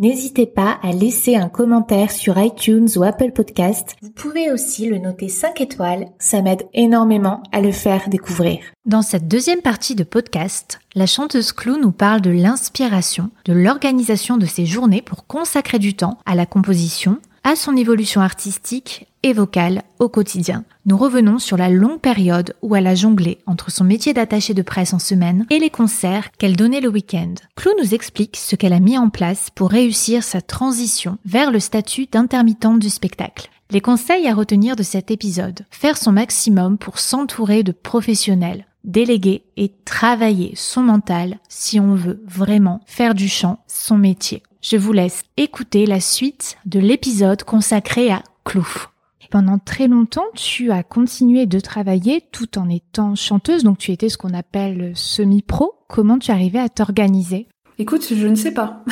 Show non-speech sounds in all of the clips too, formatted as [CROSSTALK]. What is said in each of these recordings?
N'hésitez pas à laisser un commentaire sur iTunes ou Apple Podcast. Vous pouvez aussi le noter 5 étoiles, ça m'aide énormément à le faire découvrir. Dans cette deuxième partie de podcast, la chanteuse Clou nous parle de l'inspiration, de l'organisation de ses journées pour consacrer du temps à la composition, à son évolution artistique et vocale au quotidien. Nous revenons sur la longue période où elle a jonglé entre son métier d'attaché de presse en semaine et les concerts qu'elle donnait le week-end. Clou nous explique ce qu'elle a mis en place pour réussir sa transition vers le statut d'intermittente du spectacle. Les conseils à retenir de cet épisode. Faire son maximum pour s'entourer de professionnels, déléguer et travailler son mental si on veut vraiment faire du chant son métier. Je vous laisse écouter la suite de l'épisode consacré à Clou. Pendant très longtemps, tu as continué de travailler tout en étant chanteuse, donc tu étais ce qu'on appelle semi-pro. Comment tu arrivais à t'organiser? Écoute, je ne sais pas.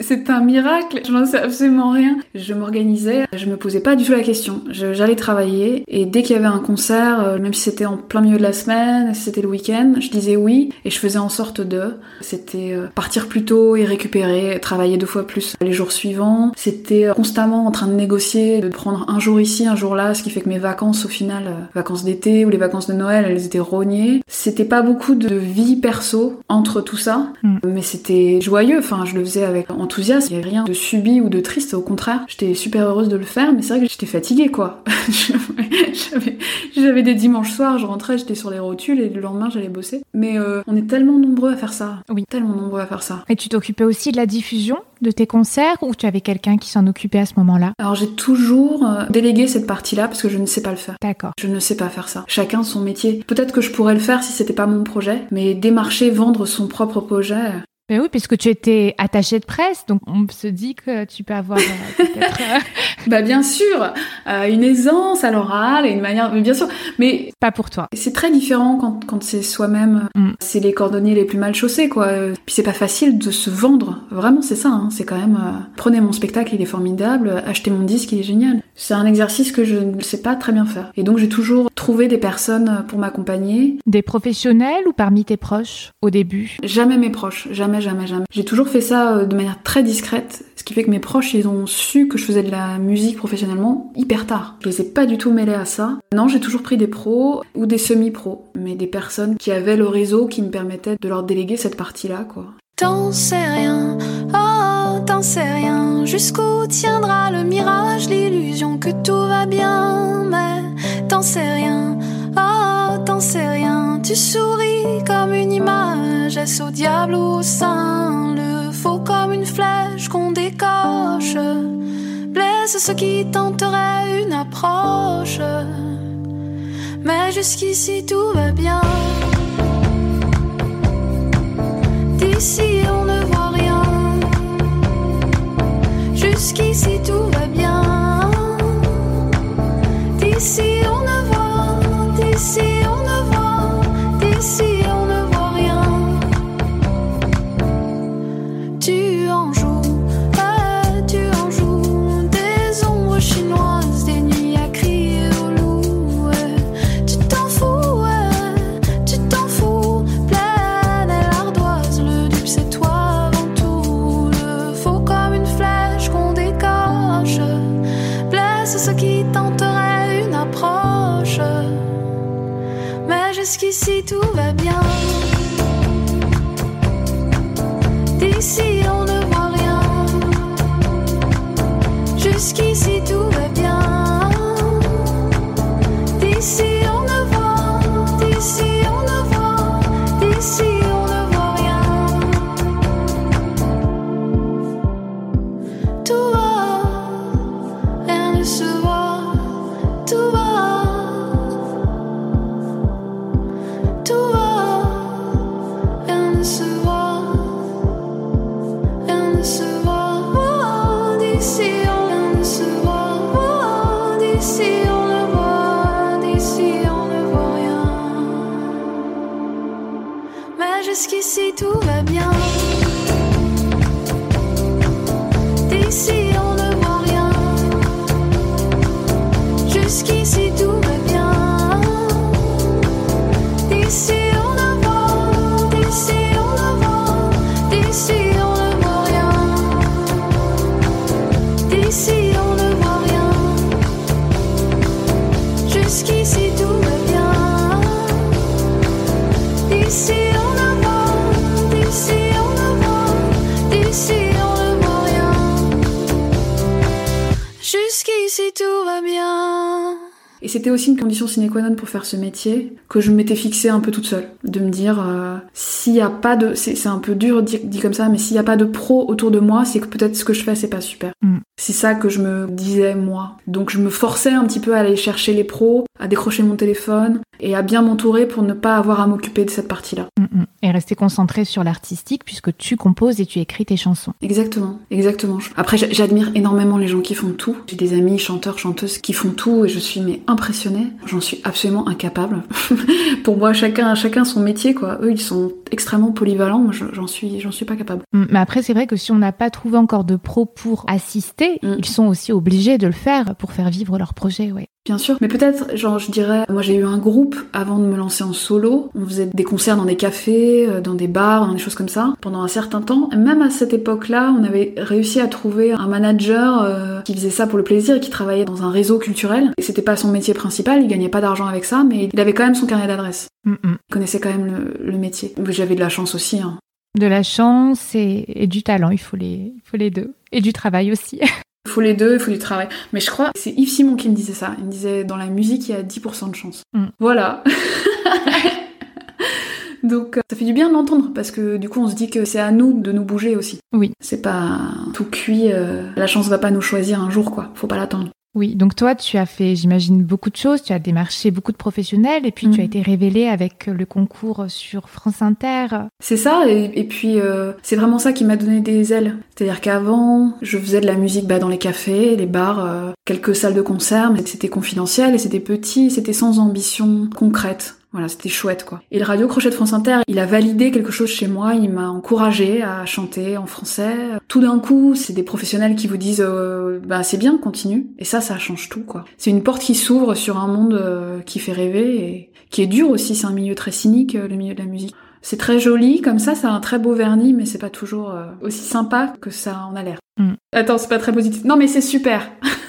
C'est un miracle, je n'en sais absolument rien. Je m'organisais, je me posais pas du tout la question. J'allais travailler et dès qu'il y avait un concert, euh, même si c'était en plein milieu de la semaine, si c'était le week-end, je disais oui et je faisais en sorte de. C'était euh, partir plus tôt et récupérer, travailler deux fois plus les jours suivants. C'était euh, constamment en train de négocier, de prendre un jour ici, un jour là, ce qui fait que mes vacances au final, vacances d'été ou les vacances de Noël, elles étaient rognées. C'était pas beaucoup de vie perso entre tout ça, mm. mais c'était joyeux. Enfin, je le faisais avec enthousiasme. Il n'y avait rien de subi ou de triste. Au contraire, j'étais super heureuse de le faire, mais c'est vrai que j'étais fatiguée, quoi. [LAUGHS] J'avais des dimanches soirs, je rentrais, j'étais sur les rotules et le lendemain j'allais bosser. Mais euh, on est tellement nombreux à faire ça. Oui. Tellement nombreux à faire ça. Et tu t'occupais aussi de la diffusion de tes concerts ou tu avais quelqu'un qui s'en occupait à ce moment-là? Alors j'ai toujours euh, délégué cette partie-là parce que je ne sais pas le faire. D'accord. Je ne sais pas faire ça. Chacun son métier. Peut-être que je pourrais le faire si c'était pas mon projet, mais démarcher, vendre son propre projet, mais oui, puisque tu étais attachée de presse, donc on se dit que tu peux avoir euh. Euh, [LAUGHS] bah bien sûr, euh, une aisance à l'oral et une manière, mais bien sûr, mais pas pour toi. C'est très différent quand, quand c'est soi-même. Mm. C'est les cordonniers les plus mal chaussés, quoi. Puis c'est pas facile de se vendre. Vraiment, c'est ça. Hein. C'est quand même. prenez mon spectacle, il est formidable. Achetez mon disque, il est génial. C'est un exercice que je ne sais pas très bien faire. Et donc j'ai toujours trouvé des personnes pour m'accompagner. Des professionnels ou parmi tes proches au début? Jamais mes proches, jamais jamais, jamais. J'ai toujours fait ça euh, de manière très discrète, ce qui fait que mes proches, ils ont su que je faisais de la musique professionnellement hyper tard. Je les ai pas du tout mêlés à ça. Non, j'ai toujours pris des pros ou des semi-pros, mais des personnes qui avaient le réseau qui me permettait de leur déléguer cette partie-là, quoi. T'en sais rien, oh, t'en sais rien. Jusqu'où tiendra le mirage, l'illusion que tout va bien, mais t'en sais rien, oh, rien. Tu souris comme une image, est-ce au diable au sein Le faux comme une flèche qu'on décoche, blesse ce qui tenterait une approche. Mais jusqu'ici tout va bien. D'ici on ne voit rien. Jusqu'ici tout va bien. D'ici on ne voit, d'ici jusqu'ici tout va bien? D'ici on ne voit rien. Jusqu'ici c'était aussi une condition sine qua non pour faire ce métier que je m'étais fixée un peu toute seule, de me dire euh, s'il y a pas de, c'est un peu dur dit, dit comme ça, mais s'il y a pas de pro autour de moi, c'est que peut-être ce que je fais c'est pas super. Mm. C'est ça que je me disais moi. Donc je me forçais un petit peu à aller chercher les pros, à décrocher mon téléphone et à bien m'entourer pour ne pas avoir à m'occuper de cette partie-là. Mm. Et rester concentré sur l'artistique puisque tu composes et tu écris tes chansons. Exactement, exactement. Après, j'a- j'admire énormément les gens qui font tout. J'ai des amis chanteurs, chanteuses qui font tout et je suis mais impressionnée. J'en suis absolument incapable. [LAUGHS] Pour moi, chacun, chacun son métier, quoi. Eux, ils sont extrêmement polyvalents. Moi, je- j'en suis, j'en suis pas capable. Mm, Mais après, c'est vrai que si on n'a pas trouvé encore de pros pour assister, Mm. ils sont aussi obligés de le faire pour faire vivre leur projet, ouais. Bien sûr, mais peut-être, genre, je dirais, moi j'ai eu un groupe avant de me lancer en solo. On faisait des concerts dans des cafés, euh, dans des bars, dans des choses comme ça, pendant un certain temps. Et même à cette époque-là, on avait réussi à trouver un manager euh, qui faisait ça pour le plaisir et qui travaillait dans un réseau culturel. Et c'était pas son métier principal, il gagnait pas d'argent avec ça, mais il avait quand même son carnet d'adresse. Mm, mm. Il connaissait quand même le, le métier. J'avais de la chance aussi. Hein. De la chance et, et du talent, il faut les, il faut les deux. Et du travail aussi. [LAUGHS] Il faut les deux, il faut du travail. Mais je crois, c'est Yves Simon qui me disait ça. Il me disait, dans la musique, il y a 10% de chance. Mm. Voilà. [LAUGHS] Donc, euh, ça fait du bien de l'entendre, parce que du coup, on se dit que c'est à nous de nous bouger aussi. Oui. C'est pas tout cuit, euh, la chance va pas nous choisir un jour, quoi. Faut pas l'attendre. Oui, donc toi, tu as fait, j'imagine, beaucoup de choses. Tu as démarché beaucoup de professionnels et puis tu Mhm. as été révélée avec le concours sur France Inter. C'est ça, et, et puis euh, c'est vraiment ça qui m'a donné des ailes. C'est-à-dire qu'avant, je faisais de la musique bah, dans les cafés, les bars, euh, quelques salles de concert, mais c'était confidentiel et c'était petit, c'était sans ambition concrète. Voilà, c'était chouette quoi. Et le Radio Crochet de France Inter, il a validé quelque chose chez moi, il m'a encouragé à chanter en français. Tout d'un coup, c'est des professionnels qui vous disent euh, bah c'est bien, continue. Et ça, ça change tout quoi. C'est une porte qui s'ouvre sur un monde euh, qui fait rêver et qui est dur aussi, c'est un milieu très cynique, euh, le milieu de la musique. C'est très joli, comme ça, ça a un très beau vernis, mais c'est pas toujours euh, aussi sympa que ça en a l'air. Mm. Attends, c'est pas très positif. Non, mais c'est super. [LAUGHS]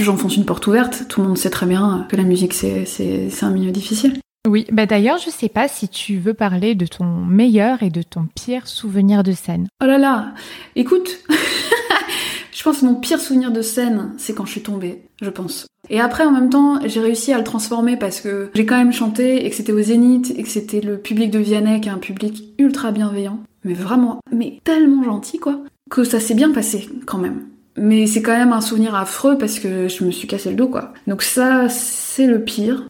J'enfonce une porte ouverte. Tout le monde sait très bien que la musique, c'est, c'est, c'est un milieu difficile. Oui, bah d'ailleurs, je sais pas si tu veux parler de ton meilleur et de ton pire souvenir de scène. Oh là là, écoute, [LAUGHS] je pense que mon pire souvenir de scène, c'est quand je suis tombée, je pense. Et après, en même temps, j'ai réussi à le transformer parce que j'ai quand même chanté et que c'était au Zénith et que c'était le public de Vianney qui est un public ultra bienveillant, mais vraiment, mais tellement gentil quoi, que ça s'est bien passé quand même. Mais c'est quand même un souvenir affreux parce que je me suis cassé le dos quoi. Donc ça, c'est le pire.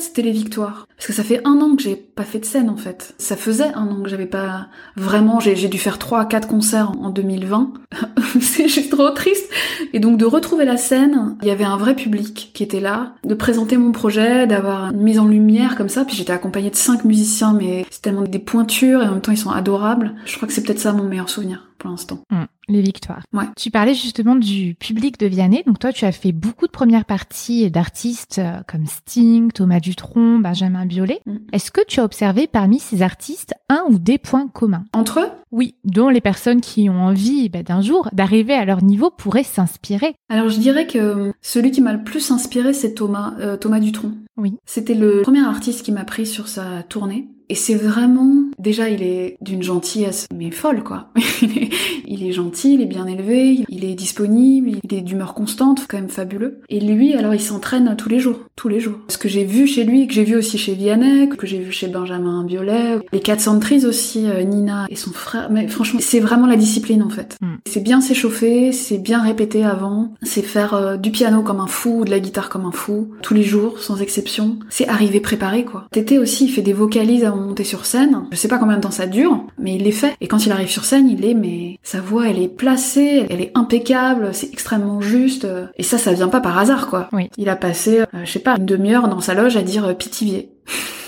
C'était les victoires. Parce que ça fait un an que j'ai pas fait de scène en fait. Ça faisait un an que j'avais pas vraiment, j'ai dû faire trois quatre concerts en 2020. [LAUGHS] c'est juste trop triste. Et donc de retrouver la scène, il y avait un vrai public qui était là, de présenter mon projet, d'avoir une mise en lumière comme ça. Puis j'étais accompagnée de cinq musiciens, mais c'est tellement des pointures et en même temps ils sont adorables. Je crois que c'est peut-être ça mon meilleur souvenir pour l'instant. Hum, les victoires. Ouais. Tu parlais justement du public de Vianney. Donc toi, tu as fait beaucoup de premières parties d'artistes euh, comme Sting, Thomas Dutronc, Benjamin Biolay. Mm. Est-ce que tu as observé parmi ces artistes un ou des points communs? Entre eux? Oui, dont les personnes qui ont envie bah, d'un jour d'arriver à leur niveau pourraient s'inspirer. Alors je dirais que celui qui m'a le plus inspiré, c'est Thomas, euh, Thomas Dutronc. Oui. C'était le premier artiste qui m'a pris sur sa tournée. Et c'est vraiment, déjà, il est d'une gentillesse, mais folle, quoi. il, [LAUGHS] est, il est gentil, il est bien élevé, il est disponible, il est d'humeur constante, quand même fabuleux. Et lui, alors, il s'entraîne tous les jours, tous les jours. Ce que j'ai vu chez lui, que j'ai vu aussi chez Vianney, que j'ai vu chez Benjamin Biolay, les quatre centrises aussi, euh, Nina et son frère. Mais franchement, c'est vraiment la discipline, en fait. Mm. C'est bien s'échauffer, c'est bien répéter avant, c'est faire euh, du piano comme un fou ou de la guitare comme un fou, tous les jours, sans exception. C'est arriver préparé, quoi. Tété aussi, il fait des vocalises avant de monter sur scène. Je sais pas combien de temps ça dure, mais il les fait. Et quand il arrive sur scène, il est, mais sa voix, elle est placée, elle est impeccable, c'est extrêmement juste. Et ça, ça vient pas par hasard, quoi. Oui. Il a passé, euh, je sais pas, une demi-heure dans sa loge à dire euh, Pitivier.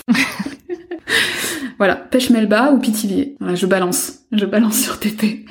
[LAUGHS] voilà, pêche melba ou Pitivier. Voilà, je balance. Je balance sur Tété.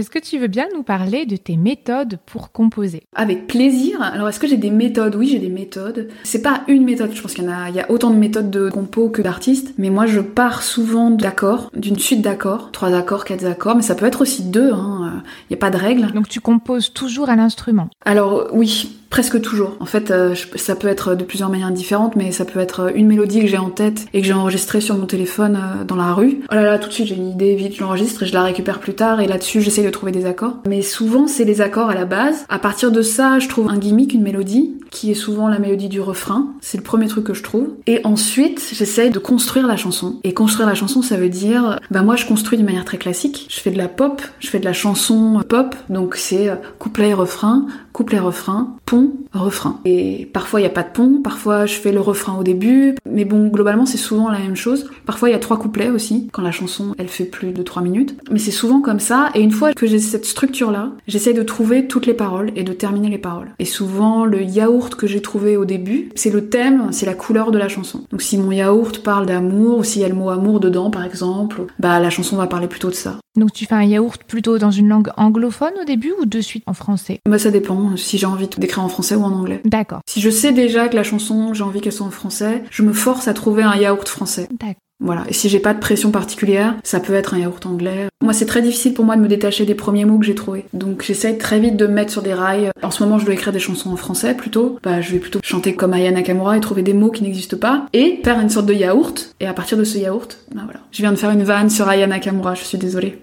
Est-ce que tu veux bien nous parler de tes méthodes pour composer? Avec plaisir. Alors, est-ce que j'ai des méthodes? Oui, j'ai des méthodes. C'est pas une méthode. Je pense qu'il y en a, il y a autant de méthodes de compo que d'artistes. Mais moi, je pars souvent d'accords, d'une suite d'accords. Trois accords, quatre accords. Mais ça peut être aussi deux. Hein. Il n'y a pas de règle. Donc tu composes toujours à l'instrument? Alors, oui. Presque toujours. En fait, euh, ça peut être de plusieurs manières différentes, mais ça peut être une mélodie que j'ai en tête et que j'ai enregistrée sur mon téléphone euh, dans la rue. Oh là là, tout de suite j'ai une idée, vite je l'enregistre et je la récupère plus tard et là-dessus j'essaye de trouver des accords. Mais souvent c'est les accords à la base. À partir de ça, je trouve un gimmick, une mélodie, qui est souvent la mélodie du refrain. C'est le premier truc que je trouve. Et ensuite, j'essaye de construire la chanson. Et construire la chanson, ça veut dire, bah moi je construis d'une manière très classique. Je fais de la pop, je fais de la chanson pop, donc c'est euh, couplet refrain, couplet refrain, pont pont, refrain. Et parfois il y a pas de pont, parfois je fais le refrain au début, mais bon, globalement c'est souvent la même chose. Parfois il y a trois couplets aussi, quand la chanson elle fait plus de trois minutes. Mais c'est souvent comme ça, et une fois que j'ai cette structure-là, j'essaie de trouver toutes les paroles et de terminer les paroles. Et souvent le yaourt que j'ai trouvé au début, c'est le thème, c'est la couleur de la chanson. Donc si mon yaourt parle d'amour, ou s'il y a le mot amour dedans par exemple, bah la chanson va parler plutôt de ça. Donc tu fais un yaourt plutôt dans une langue anglophone au début ou de suite en français? Bah ça dépend, si j'ai envie d'écrire en français ou en anglais. D'accord. Si je sais déjà que la chanson, j'ai envie qu'elle soit en français, je me force à trouver un yaourt français. D'accord. Voilà. Et si j'ai pas de pression particulière, ça peut être un yaourt anglais. Moi, c'est très difficile pour moi de me détacher des premiers mots que j'ai trouvés. Donc, j'essaye très vite de me mettre sur des rails. En ce moment, je dois écrire des chansons en français plutôt. Bah, je vais plutôt chanter comme Aya Nakamura et trouver des mots qui n'existent pas et faire une sorte de yaourt. Et à partir de ce yaourt, bah voilà. Je viens de faire une vanne sur Aya Nakamura, je suis désolée.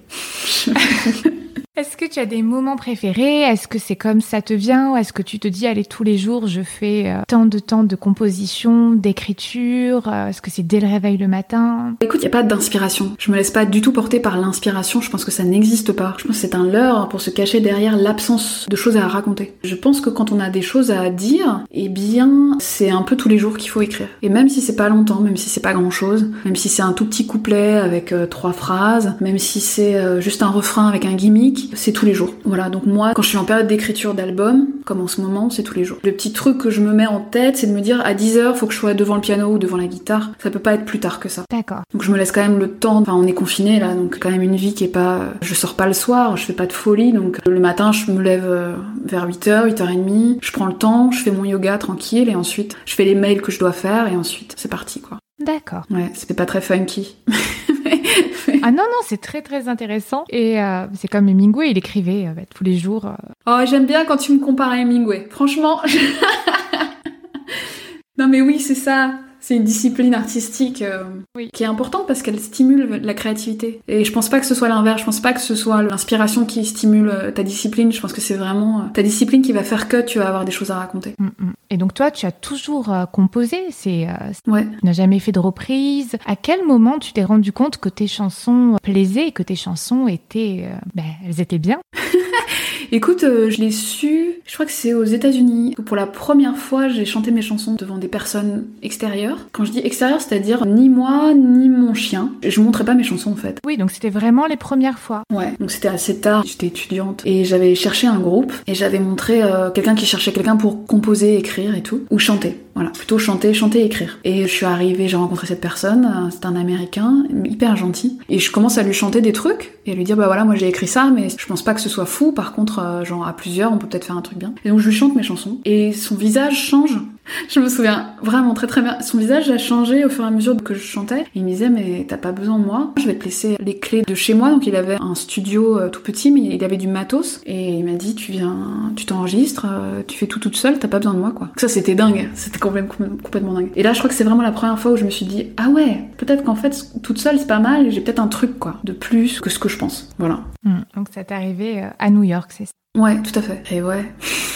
[LAUGHS] Est-ce que tu as des moments préférés? Est-ce que c'est comme ça te vient? Ou est-ce que tu te dis, allez, tous les jours, je fais euh, tant de temps de composition, d'écriture euh, Est-ce que c'est dès le réveil le matin? Écoute, il n'y a pas d'inspiration. Je me laisse pas du tout porter par l'inspiration. Je pense que ça n'existe pas. Je pense que c'est un leurre pour se cacher derrière l'absence de choses à raconter. Je pense que quand on a des choses à dire, eh bien, c'est un peu tous les jours qu'il faut écrire. Et même si c'est pas longtemps, même si c'est pas grand chose, même si c'est un tout petit couplet avec euh, trois phrases, même si c'est juste un refrain avec un gimmick, c'est tous les jours. Voilà, donc moi, quand je suis en période d'écriture d'album, comme en ce moment, c'est tous les jours. Le petit truc que je me mets en tête, c'est de me dire à 10h, faut que je sois devant le piano ou devant la guitare. Ça peut pas être plus tard que ça. D'accord. Donc je me laisse quand même le temps. Enfin, on est confiné là, donc quand même une vie qui est pas. Je sors pas le soir, je fais pas de folie. Donc le matin, je me lève euh, vers 8h, 8h30. Je prends le temps, je fais mon yoga tranquille et ensuite je fais les mails que je dois faire et ensuite c'est parti quoi. D'accord. Ouais, c'était pas très funky. [LAUGHS] Ah non, non, c'est très très intéressant. Et euh, c'est comme Hemingway, il écrivait euh, tous les jours. euh, Oh, j'aime bien quand tu me compares à Hemingway. Franchement. [LAUGHS] non, mais oui, c'est ça. C'est une discipline artistique euh, Oui. qui est importante parce qu'elle stimule la créativité. Et je pense pas que ce soit l'inverse. Je pense pas que ce soit l'inspiration qui stimule euh, ta discipline. Je pense que c'est vraiment euh, ta discipline qui va faire que tu vas avoir des choses à raconter. mm, mm. Et donc toi, tu as toujours composé, c'est, euh, Ouais. tu n'as jamais fait de reprise. À quel moment tu t'es rendu compte que tes chansons plaisaient et que tes chansons étaient, euh, ben, elles étaient bien? [LAUGHS] Écoute, euh, je l'ai su, je crois que c'est aux États-Unis. où Pour la première fois, j'ai chanté mes chansons devant des personnes extérieures. Quand je dis extérieures, c'est-à-dire ni moi, ni mon chien. Je montrais pas mes chansons en fait. Oui, donc c'était vraiment les premières fois. Ouais, donc c'était assez tard, j'étais étudiante et j'avais cherché un groupe et j'avais montré euh, quelqu'un qui cherchait quelqu'un pour composer, écrire et tout, ou chanter. Voilà, plutôt chanter, chanter, écrire. Et je suis arrivée, j'ai rencontré cette personne, euh, c'est un américain, hyper gentil, et je commence à lui chanter des trucs et à lui dire bah voilà, moi j'ai écrit ça, mais je pense pas que ce soit fou. Par contre, euh, genre à plusieurs, on peut peut-être faire un truc bien. Et donc je lui chante mes chansons et son visage change. [LAUGHS] Je me souviens vraiment très très bien. Son visage a changé au fur et à mesure que je chantais. Il me disait mais t'as pas besoin de moi. Je vais te laisser les clés de chez moi. Donc il avait un studio euh, tout petit mais il avait du matos et il m'a dit tu viens, tu t'enregistres, euh, tu fais tout toute seule, t'as pas besoin de moi quoi. Donc ça c'était dingue. C'était complètement, complètement dingue. Et là je crois que c'est vraiment la première fois où je me suis dit ah ouais peut-être qu'en fait toute seule c'est pas mal. J'ai peut-être un truc quoi de plus que ce que je pense. Voilà. Mm. Donc ça t'est arrivé euh, à New York, c'est ça? Ouais tout à fait. Et ouais. [LAUGHS]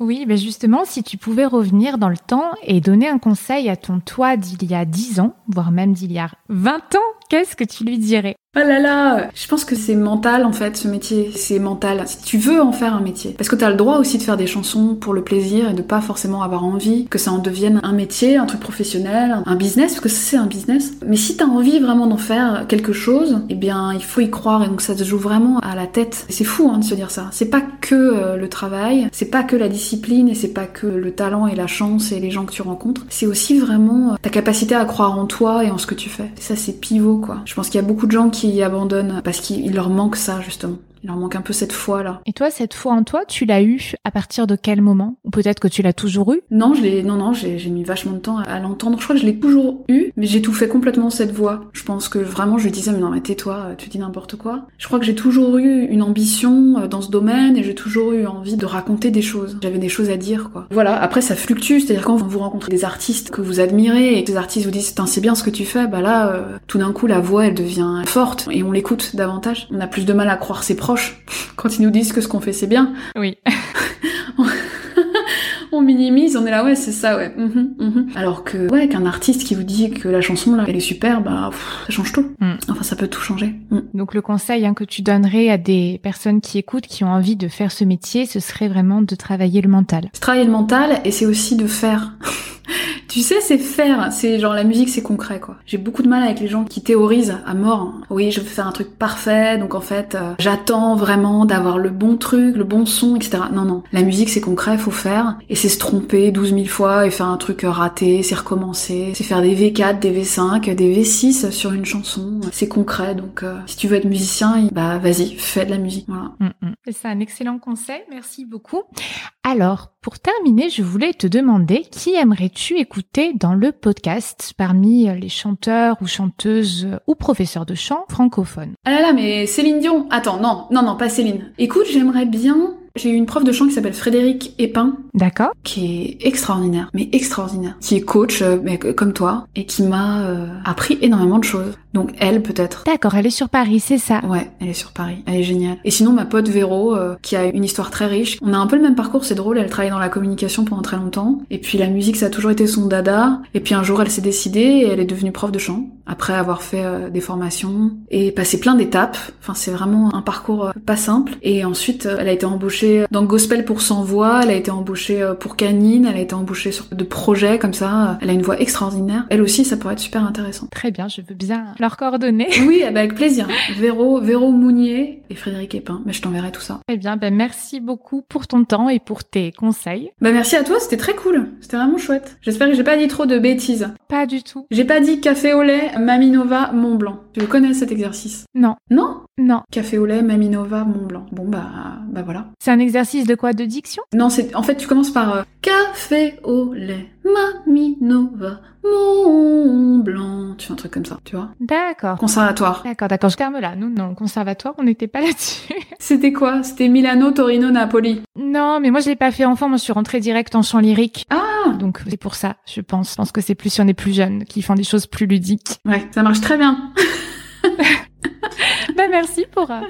Oui, mais justement, si tu pouvais revenir dans le temps et donner un conseil à ton toi d'il y a 10 ans, voire même d'il y a 20 ans, qu'est-ce que tu lui dirais? Oh là là, je pense que c'est mental en fait ce métier, c'est mental. Si tu veux en faire un métier, parce que t'as le droit aussi de faire des chansons pour le plaisir et de pas forcément avoir envie que ça en devienne un métier, un truc professionnel, un business, parce que c'est un business. Mais si t'as envie vraiment d'en faire quelque chose, eh bien il faut y croire et donc ça se joue vraiment à la tête. C'est fou hein, de se dire ça. C'est pas que euh, le travail, c'est pas que la discipline et c'est pas que le talent et la chance et les gens que tu rencontres. C'est aussi vraiment euh, ta capacité à croire en toi et en ce que tu fais. Ça c'est pivot quoi. Je pense qu'il y a beaucoup de gens qui abandonnent parce qu'il leur manque ça justement. Il leur manque un peu cette foi là. Et toi, cette foi en toi, tu l'as eue à partir de quel moment? Ou peut-être que tu l'as toujours eue? Non, je l'ai, non, non, j'ai mis vachement de temps à, à l'entendre. Je crois que je l'ai toujours eu, mais j'ai tout fait complètement cette voix. Je pense que vraiment, je lui disais, mais non, mais tais-toi, tu dis n'importe quoi. Je crois que j'ai toujours eu une ambition euh, dans ce domaine et j'ai toujours eu envie de raconter des choses. J'avais des choses à dire, quoi. Voilà. Après, ça fluctue, c'est-à-dire quand vous rencontrez des artistes que vous admirez et que ces artistes vous disent, c'est bien ce que tu fais, bah là, euh, tout d'un coup, la voix, elle devient forte et on l'écoute davantage. On a plus de mal à croire ses proches quand ils nous disent que ce qu'on fait, c'est bien. Oui. [LAUGHS] on minimise, on est là, ouais, c'est ça, ouais. mhm, mhm. Alors que, ouais, qu'un artiste qui vous dit que la chanson, là, elle est super, bah, pff, ça change tout. Mm. Enfin, ça peut tout changer. Mm. Donc le conseil hein, que tu donnerais à des personnes qui écoutent, qui ont envie de faire ce métier, ce serait vraiment de travailler le mental. Travailler le mental et c'est aussi de faire. Tu sais, c'est faire. C'est genre la musique, c'est concret, quoi. J'ai beaucoup de mal avec les gens qui théorisent à mort. Oui, je veux faire un truc parfait, donc en fait, euh, j'attends vraiment d'avoir le bon truc, le bon son, etc. Non, non. La musique, c'est concret, faut faire. Et c'est se tromper 12 000 fois et faire un truc euh, raté, c'est recommencer. C'est faire des V4, des V5, des V6 sur une chanson. C'est concret, donc euh, si tu veux être musicien, bah vas-y, fais de la musique. Voilà. Mm, mm. C'est un excellent conseil, merci beaucoup. Alors, pour terminer, je voulais te demander qui aimerais-tu écouter dans le podcast parmi les chanteurs ou chanteuses ou professeurs de chant francophones? Ah là là, mais Céline Dion. Attends, non, non, non, pas Céline. Écoute, j'aimerais bien. J'ai eu une prof de chant qui s'appelle Frédéric Epin, D'accord qui est extraordinaire, mais extraordinaire, qui est coach, euh, mais comme toi, et qui m'a euh, appris énormément de choses. Donc elle, peut-être. D'accord, elle est sur Paris, c'est ça? Ouais, elle est sur Paris, elle est géniale. Et sinon, ma pote Véro, euh, qui a une histoire très riche. On a un peu le même parcours, c'est drôle, elle travaille dans la communication pendant très longtemps. Et puis la musique, ça a toujours été son dada. Et puis un jour, elle s'est décidée et elle est devenue prof de chant, après avoir fait euh, des formations et passé plein d'étapes. Enfin, c'est vraiment un parcours euh, pas simple. Et ensuite, euh, elle a été embauchée dans Gospel pour sans voix, elle a été embauchée pour Canine, elle a été embauchée sur de projets comme ça. Elle a une voix extraordinaire. Elle aussi, ça pourrait être super intéressant. Très bien, je veux bien leur coordonner. [LAUGHS] Oui, eh ben, avec plaisir. Véro, Véro Mounier et Frédéric Epin. Mais je t'enverrai tout ça. Très bien, ben merci beaucoup pour ton temps et pour tes conseils. Bah merci à toi, c'était très cool. C'était vraiment chouette. J'espère que j'ai pas dit trop de bêtises. Pas du tout. J'ai pas dit café au lait, Maminova, Mont Blanc. Tu le connais cet exercice? Non, Non? Non. Café au lait, Maminova, Mont Blanc. Bon bah bah voilà. C'est un exercice de quoi? De diction? Non, c'est en fait tu commences par euh, café au lait, Maminova, Mont Blanc. Un truc comme ça, tu vois D'accord. Conservatoire. D'accord, d'accord, je là. Nous, non, conservatoire, on n'était pas là-dessus. [LAUGHS] C'était quoi? C'était Milano, Torino, Napoli. non, mais moi, je l'ai pas fait enfant. Moi, je suis rentrée direct en chant lyrique. Ah Donc, c'est pour ça, je pense. Je pense que c'est plus si on est plus jeune, qui font des choses plus ludiques. Ouais, ça marche très bien. [LAUGHS] bah, merci pour euh,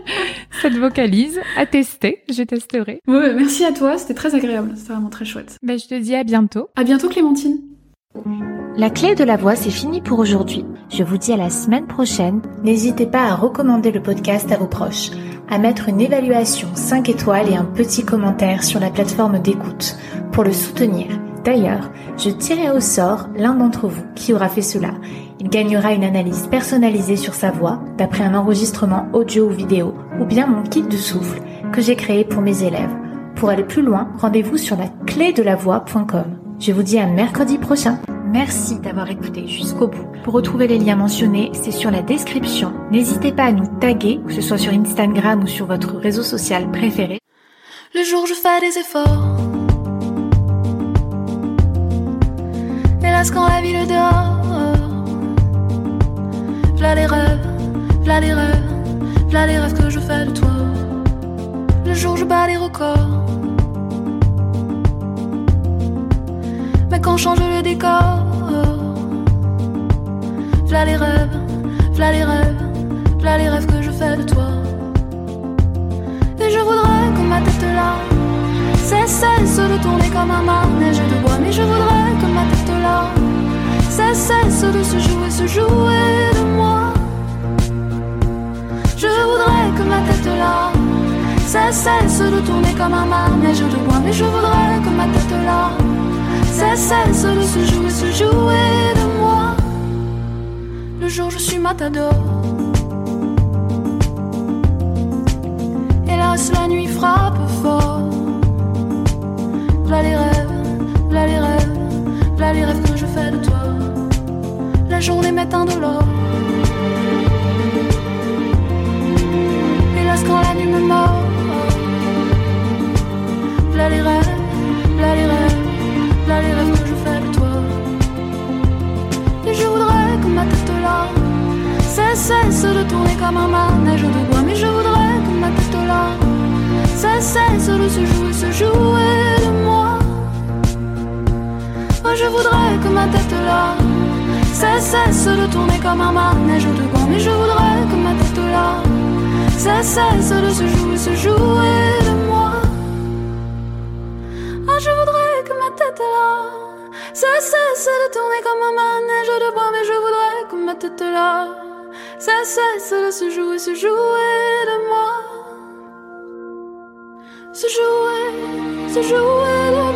cette vocalise. À tester. Je testerai. Ouais, merci à toi, c'était très agréable. C'était vraiment très chouette. Ben, je te dis à bientôt. À bientôt Clémentine. La clé de la voix, c'est fini pour aujourd'hui. Je vous dis à la semaine prochaine. N'hésitez pas à recommander le podcast à vos proches, à mettre une évaluation 5 étoiles et un petit commentaire sur la plateforme d'écoute pour le soutenir. D'ailleurs, je tirerai au sort l'un d'entre vous qui aura fait cela. Il gagnera une analyse personnalisée sur sa voix d'après un enregistrement audio ou vidéo ou bien mon kit de souffle que j'ai créé pour mes élèves. Pour aller plus loin, rendez-vous sur la clé. Je vous dis à mercredi prochain. Merci d'avoir écouté jusqu'au bout. Pour retrouver les liens mentionnés, c'est sur la description. N'hésitez pas à nous taguer, que ce soit sur Instagram ou sur votre réseau social préféré. Le jour je fais des efforts. Hélas, quand la ville dehors, v'là les rêves, v'là les rêves, v'là les rêves que je fais de toi. Le jour je bats les records. Mais quand change le décor, v'là les rêves, v'là les rêves, v'là les rêves que je fais de toi. Et je voudrais que ma tête là cesse de tourner comme un manège de bois. Mais je voudrais que ma tête là cesse de se jouer, se jouer de moi. Je voudrais que ma tête là cesse de tourner comme un manège de bois. Mais je voudrais que ma tête là cesse de se jouer, se jouer de moi. Le jour je suis matador. Hélas, la nuit frappe fort. V'là les rêves, v'là les rêves, v'là les rêves que je fais de toi. La journée m'est indolore. Hélas, quand la nuit me mord. cesse de tourner comme un manège de bois, mais je voudrais que ma tête là, ça cesse de se jouer, se jouer de moi. Moi je voudrais que ma tête là, ça cesse de tourner comme un manège de bois, mais je voudrais que ma tête là, ça cesse de se jouer, se jouer de moi. Ah, je voudrais que ma tête là. Ça cesse de tourner comme un manège de bois, mais je voudrais que ma tête là. Ça cesse de se jouer, se jouer de moi. Se jouer, se jouer de moi.